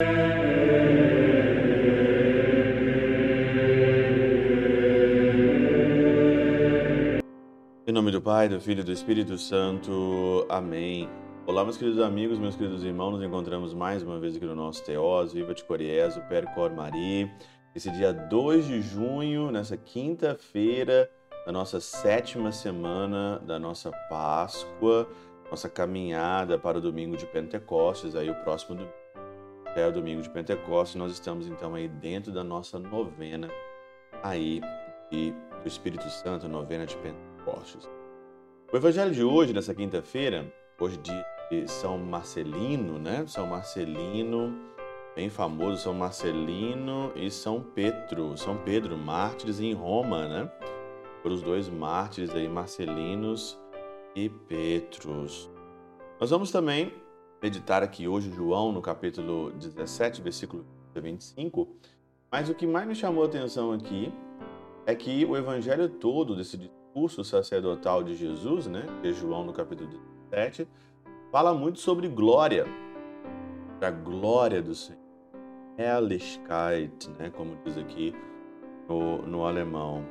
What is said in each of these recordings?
Em nome do Pai, do Filho e do Espírito Santo. Amém. Olá, meus queridos amigos, meus queridos irmãos, nos encontramos mais uma vez aqui no nosso Teós, Viva de Coriés, o Percor Maria. Esse dia 2 de junho, nessa quinta-feira da nossa sétima semana da nossa Páscoa, nossa caminhada para o domingo de Pentecostes, aí o próximo domingo é o domingo de Pentecostes, nós estamos então aí dentro da nossa novena aí e do Espírito Santo, novena de Pentecostes. O evangelho de hoje, nessa quinta-feira, hoje de São Marcelino, né? São Marcelino, bem famoso, São Marcelino e São Pedro, São Pedro, mártires em Roma, né? Por os dois mártires aí, Marcelinos e Petrus. Nós vamos também meditar aqui hoje João no capítulo 17, versículo 25, mas o que mais me chamou a atenção aqui é que o evangelho todo desse discurso sacerdotal de Jesus, né, de João no capítulo 17, fala muito sobre glória, a glória do Senhor. Herrlichkeit, né, como diz aqui no, no alemão.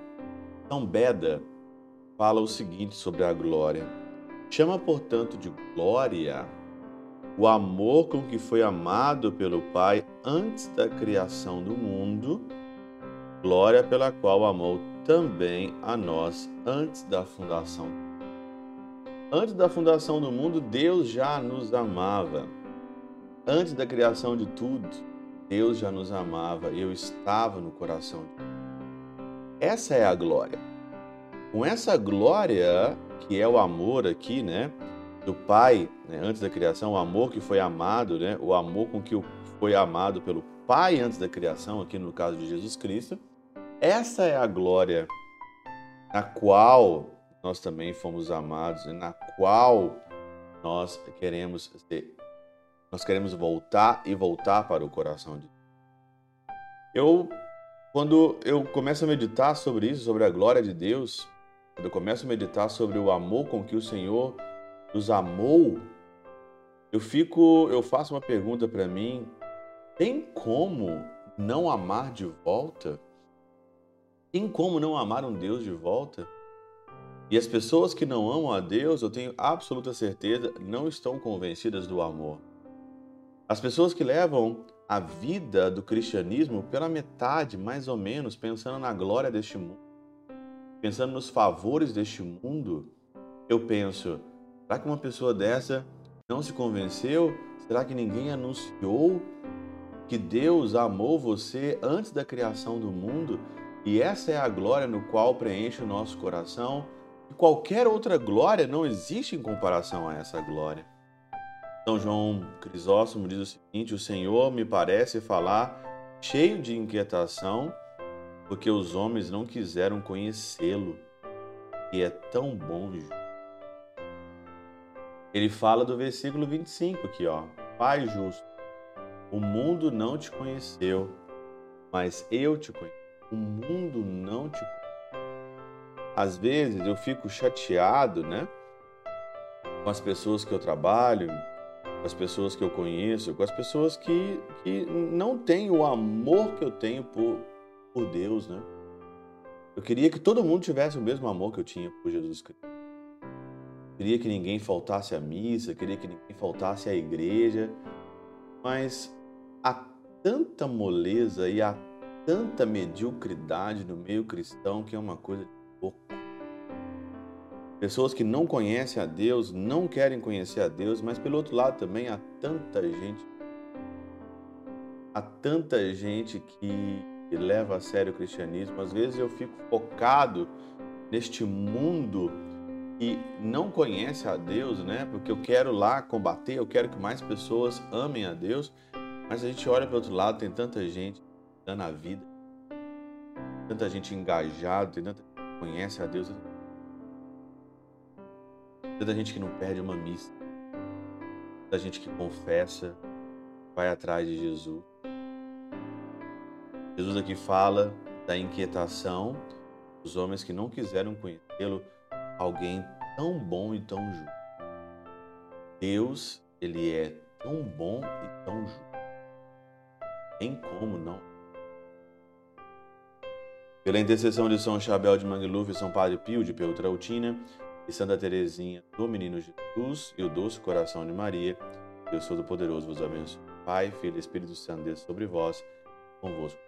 São Beda fala o seguinte sobre a glória. Chama, portanto, de glória o amor com que foi amado pelo Pai antes da criação do mundo, glória pela qual amou também a nós antes da fundação. Antes da fundação do mundo, Deus já nos amava. Antes da criação de tudo, Deus já nos amava. Eu estava no coração de Deus. Essa é a glória. Com essa glória, que é o amor aqui, né? Do Pai, né, antes da criação, o amor que foi amado, né? O amor com que foi amado pelo Pai antes da criação, aqui no caso de Jesus Cristo. Essa é a glória na qual nós também fomos amados, e na qual nós queremos ser, nós queremos voltar e voltar para o coração de Deus. Eu quando eu começo a meditar sobre isso, sobre a glória de Deus, quando eu começo a meditar sobre o amor com que o Senhor nos amou, eu fico, eu faço uma pergunta para mim: tem como não amar de volta? Tem como não amar um Deus de volta? E as pessoas que não amam a Deus, eu tenho absoluta certeza, não estão convencidas do amor. As pessoas que levam a vida do cristianismo pela metade, mais ou menos, pensando na glória deste mundo, pensando nos favores deste mundo, eu penso: será que uma pessoa dessa não se convenceu? Será que ninguém anunciou que Deus amou você antes da criação do mundo? E essa é a glória no qual preenche o nosso coração. E qualquer outra glória não existe em comparação a essa glória. São João Crisóstomo diz o seguinte: O Senhor me parece falar cheio de inquietação, porque os homens não quiseram conhecê-lo, e é tão bom. Ele fala do versículo 25 aqui, ó. Pai justo, o mundo não te conheceu, mas eu te conheço. O mundo não te conhece. Às vezes eu fico chateado, né? Com as pessoas que eu trabalho, com as pessoas que eu conheço, com as pessoas que, que não têm o amor que eu tenho por, por Deus, né? Eu queria que todo mundo tivesse o mesmo amor que eu tinha por Jesus Cristo. Queria que ninguém faltasse à missa, queria que ninguém faltasse à igreja, mas há tanta moleza e há tanta mediocridade no meio cristão que é uma coisa de. Pessoas que não conhecem a Deus, não querem conhecer a Deus, mas pelo outro lado também há tanta gente, há tanta gente que leva a sério o cristianismo. Às vezes eu fico focado neste mundo e não conhece a Deus, né? Porque eu quero lá combater, eu quero que mais pessoas amem a Deus, mas a gente olha para o outro lado, tem tanta gente dando a vida, tanta gente engajada, tem tanta gente que conhece a Deus. Tanta gente que não perde uma missa. Tanta gente que confessa, vai atrás de Jesus. Jesus aqui fala da inquietação dos homens que não quiseram conhecê-lo, alguém tão bom e tão justo. Deus, ele é tão bom e tão justo. Tem como não? Pela intercessão de São Chabel de Mangluf, São Padre Pio de Peltrautina e Santa Teresinha do Menino Jesus e o Doce Coração de Maria, Deus Todo-Poderoso vos abençoe. Pai, Filho e Espírito Santo, Deus sobre vós, convosco.